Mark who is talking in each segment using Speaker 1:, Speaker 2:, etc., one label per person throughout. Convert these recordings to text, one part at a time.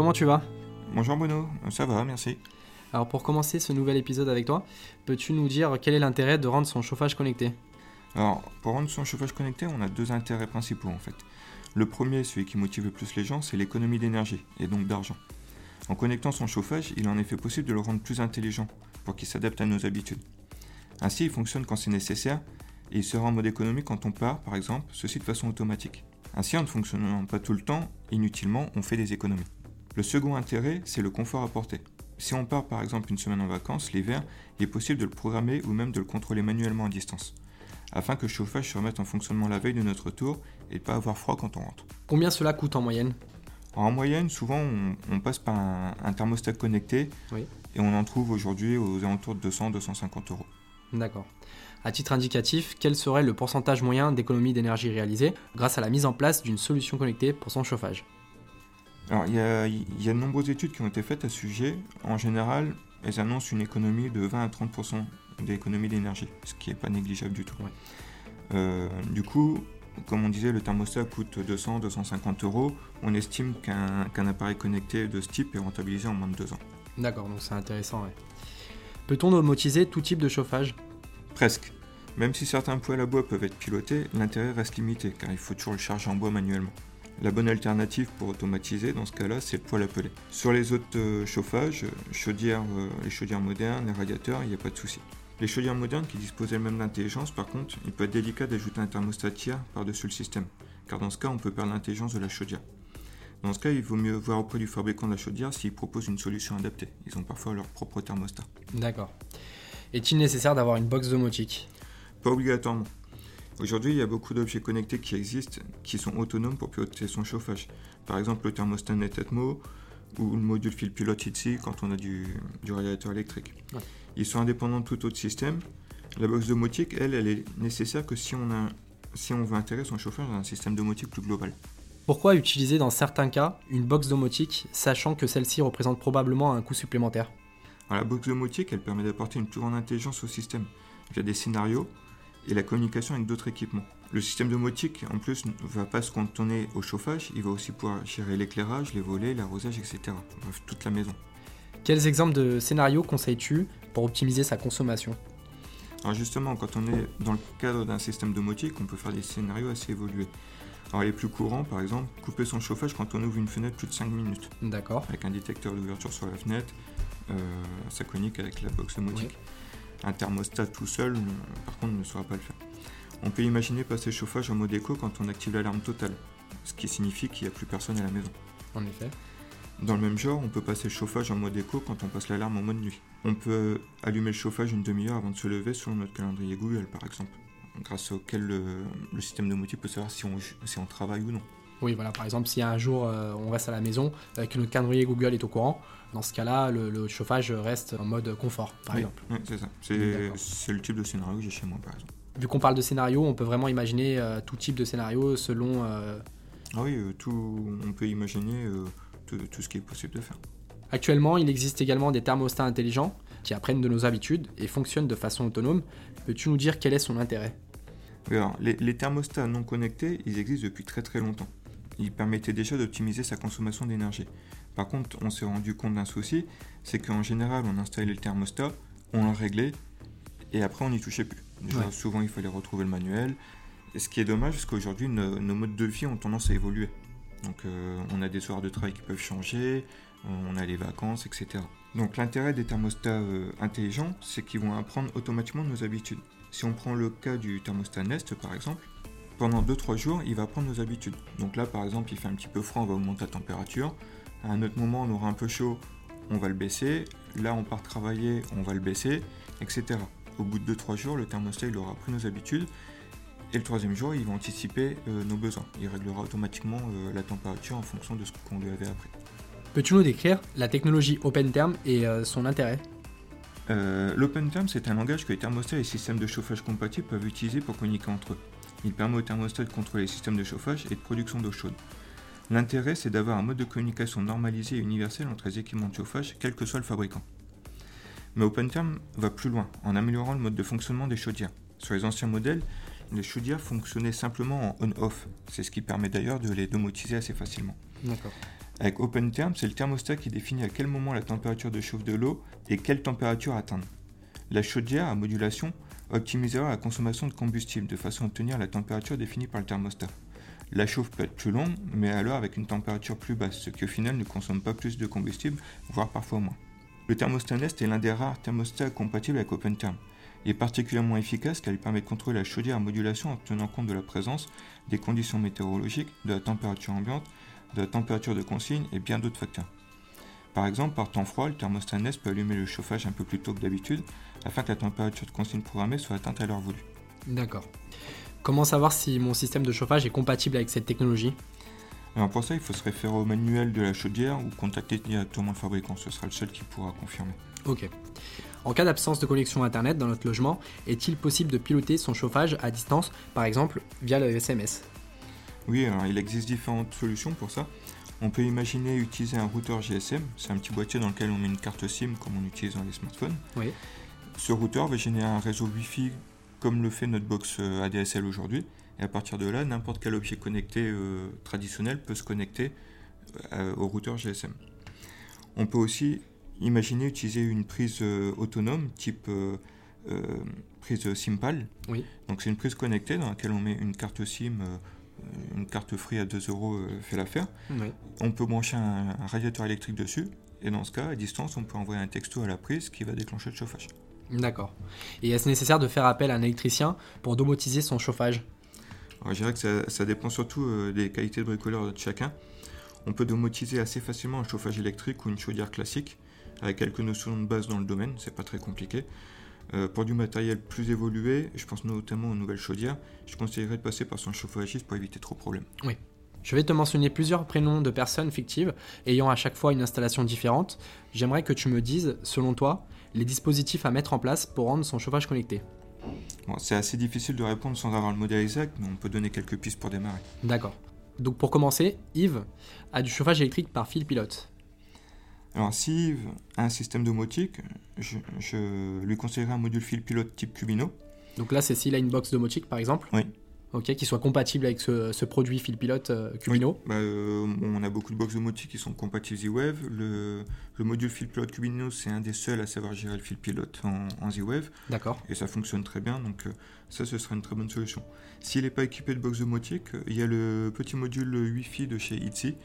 Speaker 1: Comment tu vas
Speaker 2: Bonjour Bruno, ça va, merci.
Speaker 1: Alors pour commencer ce nouvel épisode avec toi, peux-tu nous dire quel est l'intérêt de rendre son chauffage connecté?
Speaker 2: Alors pour rendre son chauffage connecté, on a deux intérêts principaux en fait. Le premier, celui qui motive le plus les gens, c'est l'économie d'énergie et donc d'argent. En connectant son chauffage, il est en effet possible de le rendre plus intelligent pour qu'il s'adapte à nos habitudes. Ainsi, il fonctionne quand c'est nécessaire et il sera en mode économie quand on part, par exemple, ceci de façon automatique. Ainsi, en ne fonctionnant pas tout le temps, inutilement, on fait des économies. Le second intérêt, c'est le confort apporté. Si on part par exemple une semaine en vacances, l'hiver, il est possible de le programmer ou même de le contrôler manuellement à distance, afin que le chauffage se remette en fonctionnement la veille de notre tour et ne pas avoir froid quand on rentre.
Speaker 1: Combien cela coûte en moyenne?
Speaker 2: En moyenne, souvent on, passe par un, thermostat connecté et on en trouve aujourd'hui aux alentours de 200-250 euros.
Speaker 1: D'accord. À titre indicatif, quel serait le pourcentage moyen d'économie d'énergie réalisée grâce à la mise en place d'une solution connectée pour son chauffage?
Speaker 2: Alors, il y, a, de nombreuses études qui ont été faites à ce sujet. En général, elles annoncent une économie de 20 à 30% d'économie d'énergie, ce qui n'est pas négligeable du tout. Euh, du coup, comme on disait, le thermostat coûte 200-250 euros. On estime qu'un appareil connecté de ce type est rentabilisé en moins de deux ans.
Speaker 1: D'accord, donc c'est intéressant. Peut-on domotiser tout type de chauffage?
Speaker 2: Presque. Même si certains poêles à bois peuvent être pilotés, l'intérêt reste limité car il faut toujours le charger en bois manuellement. La bonne alternative pour automatiser dans ce cas-là, c'est le poêle à peler. Sur les autres euh, chauffages, chaudières, euh, les chaudières modernes, les radiateurs, il n'y a pas de souci. Les chaudières modernes qui disposent elles-mêmes d'intelligence, par contre, il peut être délicat d'ajouter un thermostat tiers par-dessus le système, car dans ce cas, on peut perdre l'intelligence de la chaudière. Dans ce cas, il vaut mieux voir auprès du fabricant de la chaudière s'il propose une solution adaptée. Ils ont parfois leur propre thermostat.
Speaker 1: D'accord. Est-il nécessaire d'avoir une box domotique?
Speaker 2: Pas obligatoirement. Aujourd'hui, il y a beaucoup d'objets connectés qui existent, qui sont autonomes pour piloter son chauffage. Par exemple, le thermostat Netatmo ou le module fil pilote ici quand on a du, radiateur électrique. Ils sont indépendants de tout autre système. La box domotique, elle, elle est nécessaire que si on, a, si on veut intégrer son chauffage dans un système domotique plus global.
Speaker 1: Pourquoi utiliser dans certains cas une box domotique, sachant que celle-ci représente probablement un coût supplémentaire?
Speaker 2: La box domotique, elle permet d'apporter une plus grande intelligence au système. Il y a des scénarios et la communication avec d'autres équipements. Le système domotique, en plus, ne va pas se cantonner au chauffage, il va aussi pouvoir gérer l'éclairage, les volets, l'arrosage, etc. Bref, toute la maison.
Speaker 1: Quels exemples de scénarios conseilles-tu pour optimiser sa consommation?
Speaker 2: Alors justement, quand on est dans le cadre d'un système domotique, on peut faire des scénarios assez évolués. Alors les plus courants, par exemple, couper son chauffage quand on ouvre une fenêtre plus de 5 minutes.
Speaker 1: D'accord.
Speaker 2: Avec un détecteur d'ouverture sur la fenêtre, euh, ça communique avec la box domotique. Un thermostat tout seul, par contre, ne saura pas le faire. On peut imaginer passer le chauffage en mode éco quand on active l'alarme totale, ce qui signifie qu'il n'y a plus personne à la maison.
Speaker 1: En effet.
Speaker 2: Dans le même genre, on peut passer le chauffage en mode éco quand on passe l'alarme en mode nuit. On peut allumer le chauffage une demi-heure avant de se lever selon notre calendrier Google, par exemple, grâce auquel le, système domotique peut savoir si on, si on travaille ou non.
Speaker 1: Oui, voilà, par exemple, si un jour euh, on reste à la maison, et que notre calendrier Google est au courant, dans ce cas-là, le, chauffage reste en mode confort, par exemple.
Speaker 2: Oui, c'est ça. C'est le type de scénario que j'ai chez moi, par exemple.
Speaker 1: Vu qu'on parle de scénario, on peut vraiment imaginer euh, tout type de scénario selon. Euh,
Speaker 2: ah oui, tout, on peut imaginer tout, tout, ce qui est possible de faire.
Speaker 1: Actuellement, il existe également des thermostats intelligents qui apprennent de nos habitudes et fonctionnent de façon autonome. Peux-tu nous dire quel est son intérêt?
Speaker 2: Alors, les, les, thermostats non connectés, ils existent depuis très très longtemps. Ils permettaient déjà d'optimiser sa consommation d'énergie. Par contre, on s'est rendu compte d'un souci, c'est qu'en général, on installait le thermostat, on le réglait, et après, on n'y touchait plus. Souvent, il fallait retrouver le manuel. Et ce qui est dommage, parce qu'aujourd'hui, nos, modes de vie ont tendance à évoluer. Donc, euh, on a des horaires de travail qui peuvent changer, on a les vacances, etc. Donc, l'intérêt des thermostats euh, intelligents, c'est qu'ils vont apprendre automatiquement nos habitudes. Si on prend le cas du thermostat Nest, par exemple, pendant 2-3 jours, il va apprendre nos habitudes. Donc là, par exemple, il fait un petit peu froid, on va augmenter la température. À un autre moment, on aura un peu chaud, on va le baisser. Là, on part travailler, on va le baisser, etc. Au bout de 2-3 jours, le thermostat il aura pris nos habitudes. Et le troisième jour, il va anticiper euh, nos besoins. Il réglera automatiquement euh, la température en fonction de ce qu'on lui avait appris.
Speaker 1: Peux-tu nous décrire la technologie OpenTherm et euh, son intérêt?
Speaker 2: L'OpenTherm, c'est un langage que les thermostats et les systèmes de chauffage compatibles peuvent utiliser pour communiquer entre eux. Il permet au thermostat de contrôler les systèmes de chauffage et de production d'eau chaude. L'intérêt, c'est d'avoir un mode de communication normalisé et universel entre les équipements de chauffage, quel que soit le fabricant. Mais OpenTherm va plus loin, en améliorant le mode de fonctionnement des chaudières. Sur les anciens modèles, les chaudières fonctionnaient simplement en on-off. C'est ce qui permet d'ailleurs de les domotiser assez facilement. Avec OpenTherm, c'est le thermostat qui définit à quel moment la température de chauffe de l'eau et quelle température atteindre. La chaudière à modulation optimisera la consommation de combustible de façon à obtenir la température définie par le thermostat. La chauffe peut être plus longue, mais alors avec une température plus basse, ce qui au final ne consomme pas plus de combustible, voire parfois moins. Le thermostat Nest est l'un des rares thermostats compatibles avec OpenTherm. Il est particulièrement efficace car il permet de contrôler la chaudière à modulation en tenant compte de la présence, des conditions météorologiques, de la température ambiante, de la température de consigne et bien d'autres facteurs. Par exemple, par temps froid, le thermostat Nest peut allumer le chauffage un peu plus tôt que d'habitude afin que la température de consigne programmée soit atteinte à l'heure voulue.
Speaker 1: D'accord. Comment savoir si mon système de chauffage est compatible avec cette technologie?
Speaker 2: Alors pour ça, il faut se référer au manuel de la chaudière ou contacter directement le fabricant. Ce sera le seul qui pourra confirmer.
Speaker 1: Ok. En cas d'absence de connexion Internet dans notre logement, est-il possible de piloter son chauffage à distance, par exemple via le SMS
Speaker 2: Oui, alors il existe différentes solutions pour ça. On peut imaginer utiliser un routeur GSM, c'est un petit boîtier dans lequel on met une carte SIM comme on utilise dans les smartphones.
Speaker 1: Oui.
Speaker 2: Ce routeur va générer un réseau Wi-Fi comme le fait notre box euh, ADSL aujourd'hui. Et à partir de là, n'importe quel objet connecté euh, traditionnel peut se connecter euh, au routeur GSM. On peut aussi imaginer utiliser une prise autonome type prise SIMPAL.
Speaker 1: Oui.
Speaker 2: Donc c'est une prise connectée dans laquelle on met une carte SIM une carte free à 2 euros fait l'affaire.
Speaker 1: Oui.
Speaker 2: On peut brancher un, un, radiateur électrique dessus, et dans ce cas, à distance, on peut envoyer un texto à la prise qui va déclencher le chauffage.
Speaker 1: D'accord. Et est-ce nécessaire de faire appel à un électricien pour domotiser son chauffage?
Speaker 2: Alors, Je dirais que ça, ça dépend surtout euh, des qualités de bricoleur de chacun. On peut domotiser assez facilement un chauffage électrique ou une chaudière classique, avec quelques notions de base dans le domaine, c'est pas très compliqué. Euh, pour du matériel plus évolué, je pense notamment aux nouvelles chaudières, je conseillerais de passer par son chauffagiste pour éviter trop de problèmes.
Speaker 1: Oui. Je vais te mentionner plusieurs prénoms de personnes fictives ayant à chaque fois une installation différente. J'aimerais que tu me dises, selon toi, les dispositifs à mettre en place pour rendre son chauffage connecté.
Speaker 2: Bon, c'est assez difficile de répondre sans avoir le modèle exact, mais on peut donner quelques pistes pour démarrer.
Speaker 1: D'accord. Donc pour commencer, Yves a du chauffage électrique par fil pilote.
Speaker 2: Alors si un système domotique, je, je lui conseillerais un module fil pilote type Cubino.
Speaker 1: Donc là, c'est s'il a une box domotique par exemple
Speaker 2: Oui.
Speaker 1: Ok, qui soit compatible avec ce, ce produit fil pilote euh, Cubino.
Speaker 2: Oui. Bah, euh, on a beaucoup de box domotiques qui sont compatibles Z-Wave. Le, le, module fil pilote Cubino, c'est un des seuls à savoir gérer le fil pilote en, en Z-Wave.
Speaker 1: D'accord.
Speaker 2: Et ça fonctionne très bien, donc euh, ça, ce serait une très bonne solution. S'il n'est pas équipé de box domotique, il y a le petit module Wi-Fi de chez Itzy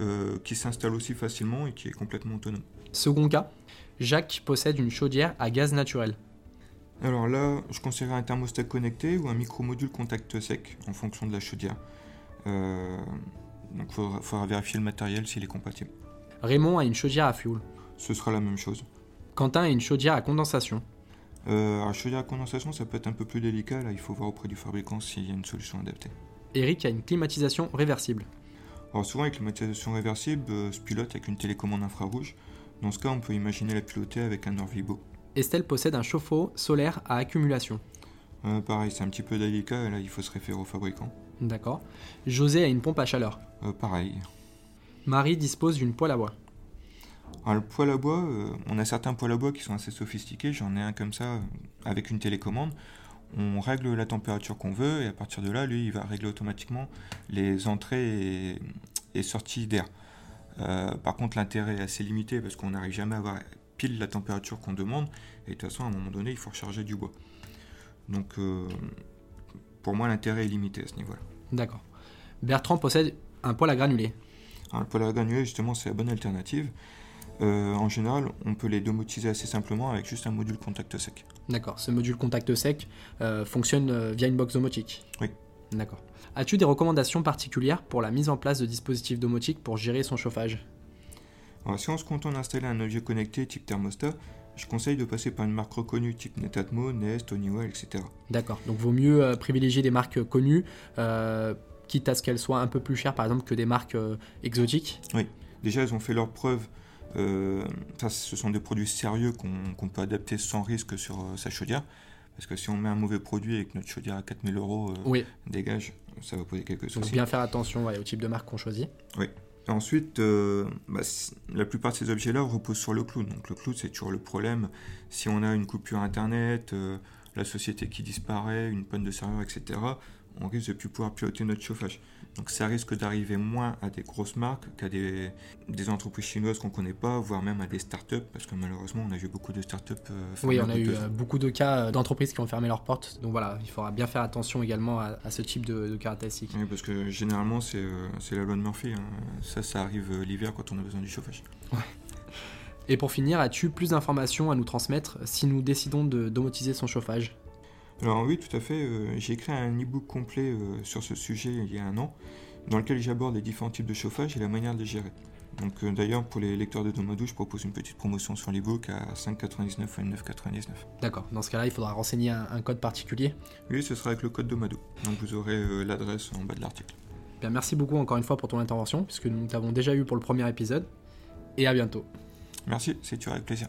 Speaker 2: euh, qui s'installe aussi facilement et qui est complètement autonome.
Speaker 1: Second cas, Jacques possède une chaudière à gaz naturel.
Speaker 2: Alors là, je conseillerais un thermostat connecté ou un micro-module contact sec en fonction de la chaudière. Euh, donc il faudra, faudra, vérifier le matériel s'il est compatible.
Speaker 1: Raymond a une chaudière à fioul.
Speaker 2: Ce sera la même chose.
Speaker 1: Quentin a une chaudière à condensation.
Speaker 2: Euh, alors, chaudière à condensation, ça peut être un peu plus délicat. Là, il faut voir auprès du fabricant s'il y a une solution adaptée.
Speaker 1: Eric a une climatisation réversible.
Speaker 2: Alors souvent, avec climatisation réversible, euh, se pilote avec une télécommande infrarouge. Dans ce cas, on peut imaginer la piloter avec un Orvibo.
Speaker 1: Estelle possède un chauffe-eau solaire à accumulation.
Speaker 2: Euh, pareil, c'est un petit peu délicat, là il faut se référer au fabricant.
Speaker 1: D'accord. José a une pompe à chaleur.
Speaker 2: Euh, pareil.
Speaker 1: Marie dispose d'une poêle à bois.
Speaker 2: Alors, le poêle à bois, euh, on a certains poêles à bois qui sont assez sophistiqués, j'en ai un comme ça avec une télécommande. On règle la température qu'on veut et à partir de là, lui, il va régler automatiquement les entrées et, et sorties d'air. par contre, l'intérêt est assez limité parce qu'on n'arrive jamais à avoir pile la température qu'on demande. Et de toute façon, à un moment donné, il faut recharger du bois. Donc, euh, pour moi, l'intérêt est limité à ce niveau-là.
Speaker 1: D'accord. Bertrand possède un poêle à granulés.
Speaker 2: Alors, le poêle à granulés, justement, c'est la bonne alternative. Euh, en général, on peut les domotiser assez simplement avec juste un module contact sec.
Speaker 1: D'accord. Ce module contact sec euh, fonctionne via une box domotique
Speaker 2: Oui.
Speaker 1: D'accord. As-tu des recommandations particulières pour la mise en place de dispositifs domotiques pour gérer son chauffage?
Speaker 2: Alors, si on se contente d'installer un objet connecté type thermostat, je conseille de passer par une marque reconnue type Netatmo, Nest, Honeywell, etc.
Speaker 1: D'accord, donc vaut mieux euh, privilégier des marques connues, euh, quitte à ce qu'elles soient un peu plus chères par exemple que des marques euh, exotiques?
Speaker 2: Oui, déjà elles ont fait leurs preuves. Euh, ça, ce sont des produits sérieux qu'on qu peut adapter sans risque sur sa chaudière. Parce que si on met un mauvais produit et que notre chaudière à 4000 euros
Speaker 1: oui.
Speaker 2: dégage, ça va poser quelques soucis.
Speaker 1: Donc bien faire attention ouais, au type de marque qu'on choisit.
Speaker 2: Oui. Et ensuite, euh, bah, la plupart de ces objets-là reposent sur le cloud. Donc le cloud, c'est toujours le problème. Si on a une coupure Internet, euh, la société qui disparaît, une panne de serveur, etc., on risque de plus pouvoir piloter notre chauffage. Donc ça risque d'arriver moins à des grosses marques qu'à des, des entreprises chinoises qu'on ne connaît pas, voire même à des startups, parce que malheureusement on a vu beaucoup de startups. Euh,
Speaker 1: oui, on a eu euh, beaucoup de cas euh, d'entreprises qui ont fermé leurs portes. Donc voilà, il faudra bien faire attention également à, à ce type de, de caractéristiques.
Speaker 2: Oui, parce que généralement c'est euh, c'est la loi de Murphy. hein. Ça, ça arrive euh, l'hiver quand on a besoin du chauffage.
Speaker 1: Et pour finir, as-tu plus d'informations à nous transmettre si nous décidons de domotiser son chauffage?
Speaker 2: Alors oui, tout à fait. euh, J'ai écrit un e-book complet euh, sur ce sujet il y a un an, dans lequel j'aborde les différents types de chauffage et la manière de les gérer. Donc euh, d'ailleurs, pour les lecteurs de Domadou, je propose une petite promotion sur l'e-book à 5,99 ou 9,99.
Speaker 1: D'accord, dans ce cas-là, il faudra renseigner un, un code particulier?
Speaker 2: Oui, ce sera avec le code Domadou. Donc vous aurez l'adresse en bas de l'article.
Speaker 1: Bien, merci beaucoup encore une fois pour ton intervention, puisque nous t'avons déjà eu pour le premier épisode. Et à bientôt.
Speaker 2: Merci, c'est toujours avec plaisir.